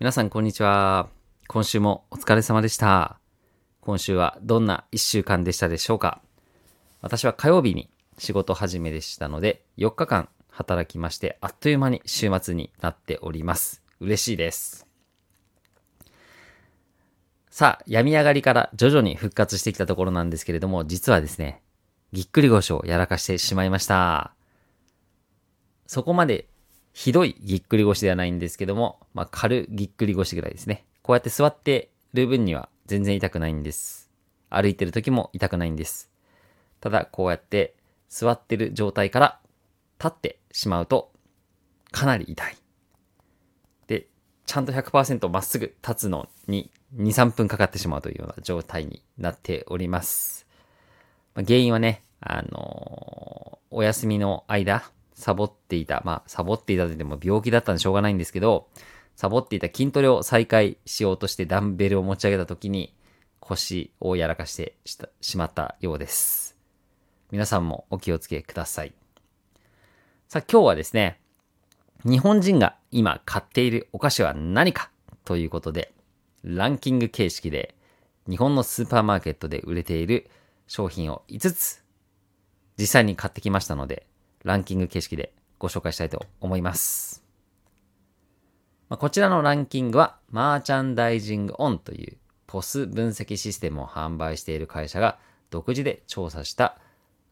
皆さんこんにちは。今週もお疲れ様でした。今週はどんな一週間でしたでしょうか私は火曜日に仕事始めでしたので、4日間働きまして、あっという間に週末になっております。嬉しいです。さあ、病み上がりから徐々に復活してきたところなんですけれども、実はですね、ぎっくり腰をやらかしてしまいました。そこまでひどいぎっくり腰ではないんですけども、まあ、軽ぎっくり腰ぐらいですね。こうやって座ってる分には全然痛くないんです。歩いてる時も痛くないんです。ただ、こうやって座ってる状態から立ってしまうとかなり痛い。で、ちゃんと100%まっすぐ立つのに2、3分かかってしまうというような状態になっております。まあ原因はね、あのーお休みの間、サボっていた、まあ、サボっていたと言っても病気だったんでしょうがないんですけど、サボっていた筋トレを再開しようとしてダンベルを持ち上げた時に腰をやらかしてししまったようです。皆さんもお気をつけください。さあ今日はですね、日本人が今買っているお菓子は何かということで、ランキング形式で日本のスーパーマーケットで売れている商品を5つ実際に買ってきましたので、ランキング形式でご紹介したいと思います。まあこちらのランキングは、マーチャンダイジングオンというポス分析システムを販売している会社が独自で調査した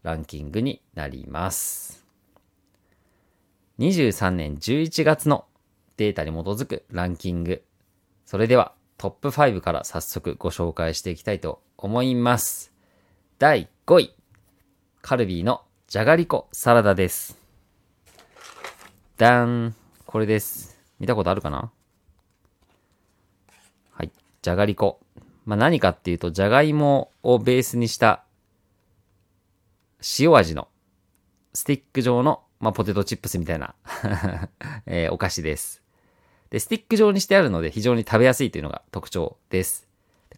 ランキングになります。23年11月のデータに基づくランキング。それではトップ5から早速ご紹介していきたいと思います。第5位。カルビーのじゃがりこサラダです。ダーン。これです。見たことあるかな？はい。じゃがりこ。まあ、何かっていうと、じゃがいもをベースにした塩味のスティック状の、まあ、ポテトチップスみたいな、えーお菓子です。で、スティック状にしてあるので非常に食べやすいというのが特徴です。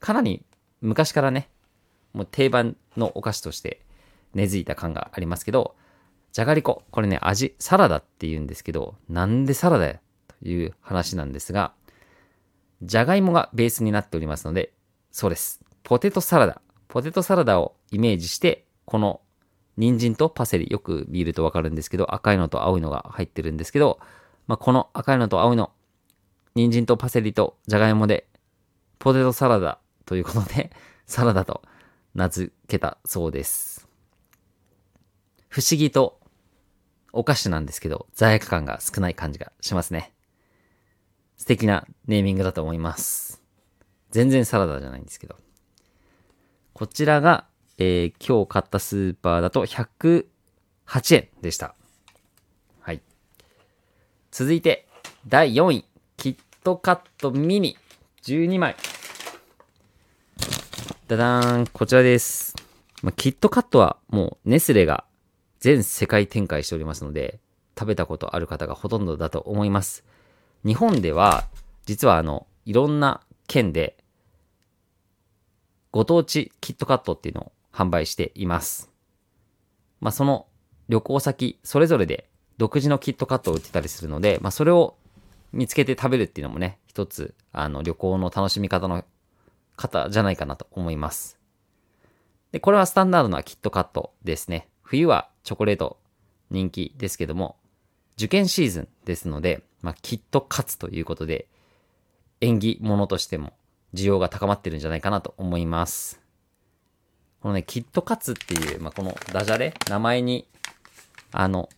かなり昔からね、もう定番のお菓子として根付いた感がありますけど、じゃがりこ。これね、味、サラダって言うんですけど、なんでサラダやという話なんですが、じゃがいもがベースになっておりますので、そうです。ポテトサラダ。ポテトサラダをイメージして、この人参とパセリ、よく見るとわかるんですけど、赤いのと青いのが入ってるんですけど、まあ、この赤いのと青いの、人参とパセリとじゃがいもで、ポテトサラダということで、サラダと名付けたそうです。不思議とお菓子なんですけど、罪悪感が少ない感じがしますね。素敵なネーミングだと思います。全然サラダじゃないんですけど。こちらが、えー今日買ったスーパーだと108円でした。はい。続いて、第4位。キットカットミニ12枚。ダダーン、こちらです。まあ、キットカットはもうネスレが全世界展開しておりますので、食べたことある方がほとんどだと思います。日本では、実はあの、いろんな県で、ご当地キットカットっていうのを販売しています。まあ、その旅行先、それぞれで独自のキットカットを売ってたりするので、まあ、それを見つけて食べるっていうのもね、一つ、あの、旅行の楽しみ方の方じゃないかなと思います。で、これはスタンダードなキットカットですね。冬はチョコレート人気ですけども、受験シーズンですので、まあ、キットカツということで、縁起物としても需要が高まってるんじゃないかなと思います。このね、キットカツっていう、まあ、このダジャレ、名前に、あの、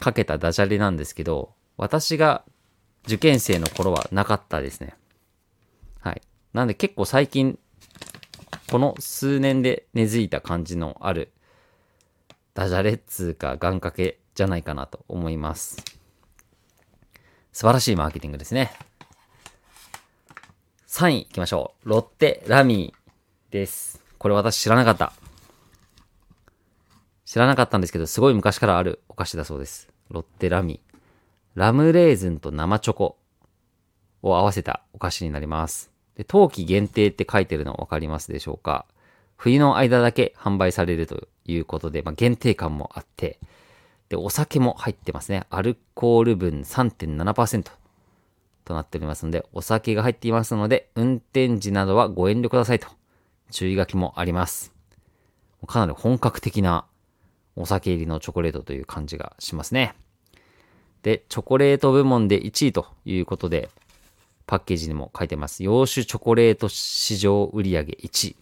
かけたダジャレなんですけど、私が受験生の頃はなかったですね。はい。なんで結構最近、この数年で根付いた感じのあるダジャレっつうか願掛けじゃないかなと思います。素晴らしいマーケティングですね。3位行きましょう。ロッテラミーです。これ私知らなかった。知らなかったんですけど、すごい昔からあるお菓子だそうです。ロッテラミー。ラムレーズンと生チョコを合わせたお菓子になります。で、冬季限定って書いてるのわかりますでしょうか？冬の間だけ販売されるということで、まあ、限定感もあって、で、お酒も入ってますね。アルコール分3.7%。となっておりますので、お酒が入っていますので、運転時などはご遠慮くださいと、注意書きもあります。かなり本格的なお酒入りのチョコレートという感じがしますね。で、チョコレート部門で1位ということで、パッケージにも書いてます。洋酒チョコレート市場売上1位。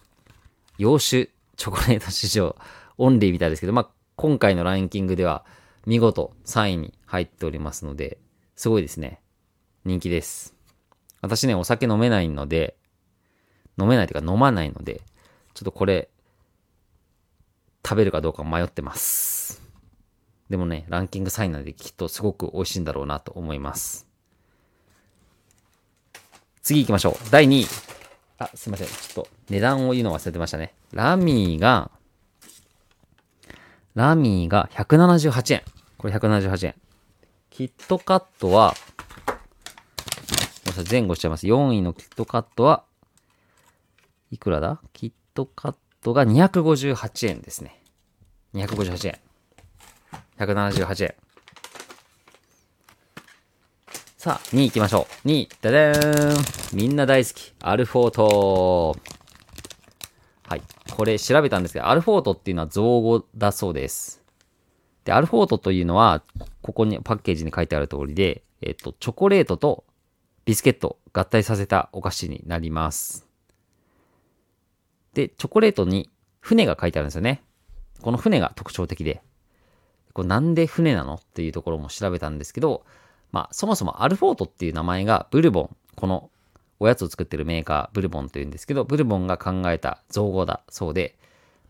洋酒チョコレート市場オンリーみたいですけど、まあ、今回のランキングでは見事3位に入っておりますので、すごいですね。人気です。私ね、お酒飲めないので、飲めないというか飲まないので、ちょっとこれ、食べるかどうか迷ってます。でもね、ランキング3位なのできっとすごく美味しいんだろうなと思います。次行きましょう。第2位。あ、すいません。ちょっと値段を言うの忘れてましたね。ラミーが、ラミーが178円。これ178円。キットカットは、前後しちゃいます。4位のキットカットは、いくらだ？キットカットが258円ですね。258円。178円。さあ、2位行きましょう。2位、ダダーンみんな大好き。アルフォート。はい。これ調べたんですけど、アルフォートっていうのは造語だそうです。で、アルフォートというのは、ここにパッケージに書いてある通りで、えっと、チョコレートとビスケット合体させたお菓子になります。で、チョコレートに船が書いてあるんですよね。この船が特徴的で、これなんで船なのっていうところも調べたんですけど、まあ、そもそもアルフォートっていう名前がブルボン、このおやつを作ってるメーカー、ブルボンというんですけど、ブルボンが考えた造語だそうで、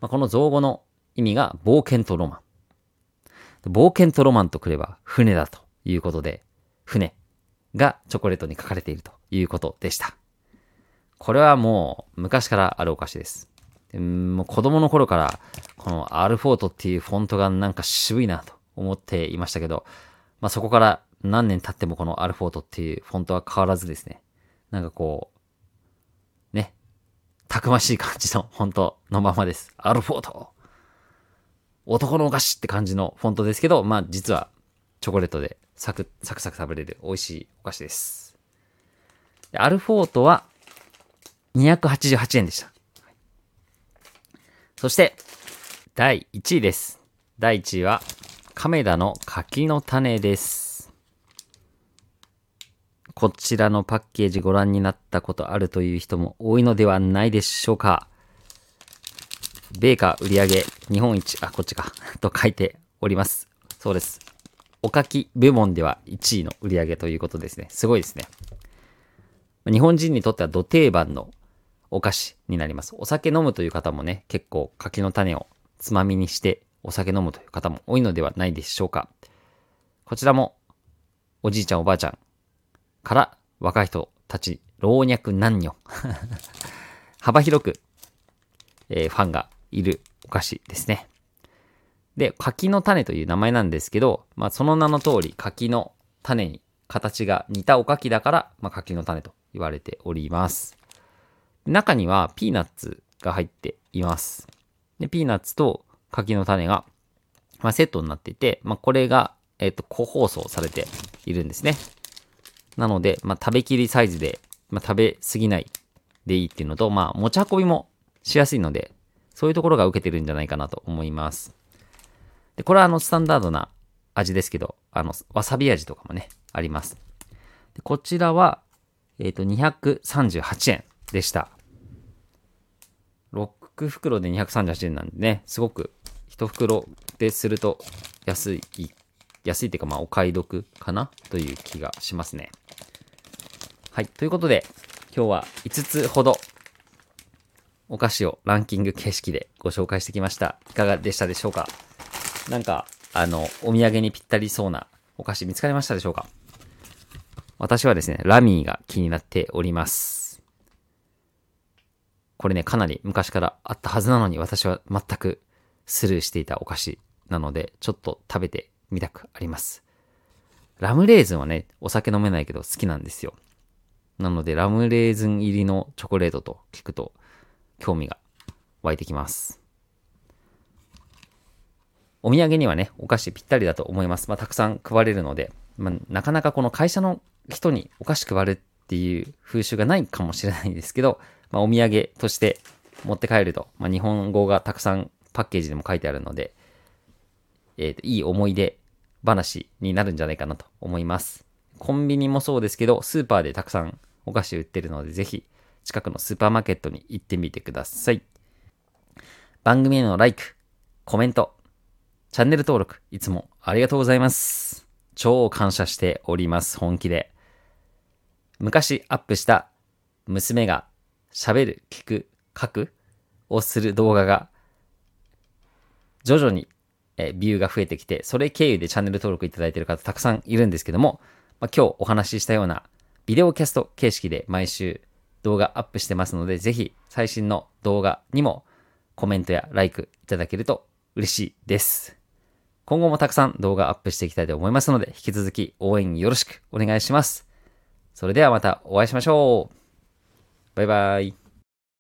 まあ、この造語の意味が冒険とロマン。冒険とロマンとくれば船だということで、船がチョコレートに書かれているということでした。これはもう昔からあるお菓子です。もう子供の頃からこのアルフォートっていうフォントがなんか渋いなと思っていましたけど、まあそこから何年経ってもこのアルフォートっていうフォントは変わらずですね、なんかこう、ね、たくましい感じのフォントのままです。アルフォート男のお菓子って感じのフォントですけど、まあ実はチョコレートでサクサクサク食べれる美味しいお菓子です。でアルフォートは288円でした。そして、第1位です。第1位は、亀田の柿の種です。こちらのパッケージご覧になったことあるという人も多いのではないでしょうか。米価売上日本一、あ、こっちか、と書いております。そうです。おかき部門では1位の売上ということですね。すごいですね。日本人にとっては土定番のお菓子になります。お酒飲むという方もね、結構柿の種をつまみにしてお酒飲むという方も多いのではないでしょうか。こちらもおじいちゃんおばあちゃんから若い人たち、老若男女 幅広く、えー、ファンがいるお菓子ですね。で、柿の種という名前なんですけど、まあその名の通り柿の種に形が似たおかきだから、まあ柿の種と言われております。中にはピーナッツが入っています。で、ピーナッツと柿の種が、まあ、セットになっていて、まあ、これが、えっ、と、個包装されているんですね。なので、まあ、食べきりサイズで、まあ、食べすぎないでいいっていうのと、まあ、持ち運びもしやすいので、そういうところが受けてるんじゃないかなと思います。で、これはあの、スタンダードな味ですけど、あの、わさび味とかもね、あります。でこちらは、えっ、ー、と、238円でした。6袋で238円なんでね、すごく1袋ですると安い、安いっていうかまあお買い得かな？という気がしますね。はい。ということで、今日は5つほどお菓子をランキング形式でご紹介してきました。いかがでしたでしょうか？なんか、あの、お土産にぴったりそうなお菓子見つかりましたでしょうか？私はですね、ラミーが気になっております。これね、かなり昔からあったはずなのに私は全くスルーしていたお菓子なので、ちょっと食べてみたくあります。ラムレーズンはね、お酒飲めないけど好きなんですよ。なので、ラムレーズン入りのチョコレートと聞くと、興味が湧いてきます。お土産にはね、お菓子ぴったりだと思います。まあ、たくさん配れるので、まあ、なかなかこの会社の人にお菓子配るっていう風習がないかもしれないんですけど、まあ、お土産として持って帰ると、まあ、日本語がたくさんパッケージでも書いてあるので、えーと、いい思い出話になるんじゃないかなと思います。コンビニもそうですけど、スーパーでたくさんお菓子売ってるので、ぜひ近くのスーパーマーケットに行ってみてください。番組への LIKE、コメント、チャンネル登録、いつもありがとうございます。超感謝しております、本気で。昔アップした娘が喋る、聞く、書くをする動画が徐々にえビューが増えてきて、それ経由でチャンネル登録いただいている方たくさんいるんですけども、まあ、今日お話ししたようなビデオキャスト形式で毎週動画アップしてますので、ぜひ最新の動画にもコメントやライクいただけると嬉しいです。今後もたくさん動画アップしていきたいと思いますので、引き続き応援よろしくお願いします。それではまたお会いしましょう。バイバイ。